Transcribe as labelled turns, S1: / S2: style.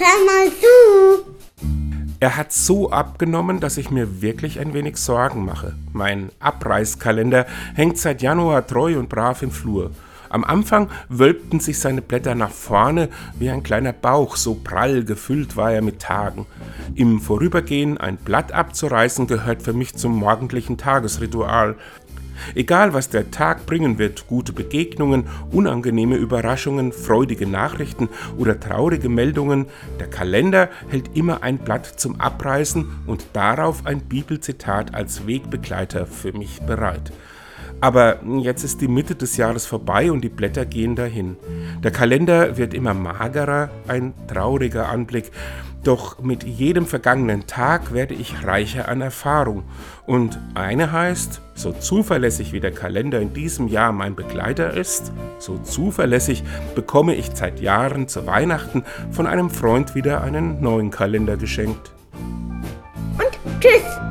S1: hör mal zu.
S2: Er hat so abgenommen, dass ich mir wirklich ein wenig Sorgen mache. Mein Abreißkalender hängt seit Januar treu und brav im Flur. Am Anfang wölbten sich seine Blätter nach vorne wie ein kleiner Bauch, so prall gefüllt war er mit Tagen. Im Vorübergehen ein Blatt abzureißen gehört für mich zum morgendlichen Tagesritual. Egal, was der Tag bringen wird, gute Begegnungen, unangenehme Überraschungen, freudige Nachrichten oder traurige Meldungen, der Kalender hält immer ein Blatt zum Abreißen und darauf ein Bibelzitat als Wegbegleiter für mich bereit. Aber jetzt ist die Mitte des Jahres vorbei und die Blätter gehen dahin. Der Kalender wird immer magerer, ein trauriger Anblick. Doch mit jedem vergangenen Tag werde ich reicher an Erfahrung. Und eine heißt, so zuverlässig wie der Kalender in diesem Jahr mein Begleiter ist, so zuverlässig bekomme ich seit Jahren zu Weihnachten von einem Freund wieder einen neuen Kalender geschenkt.
S1: Und tschüss.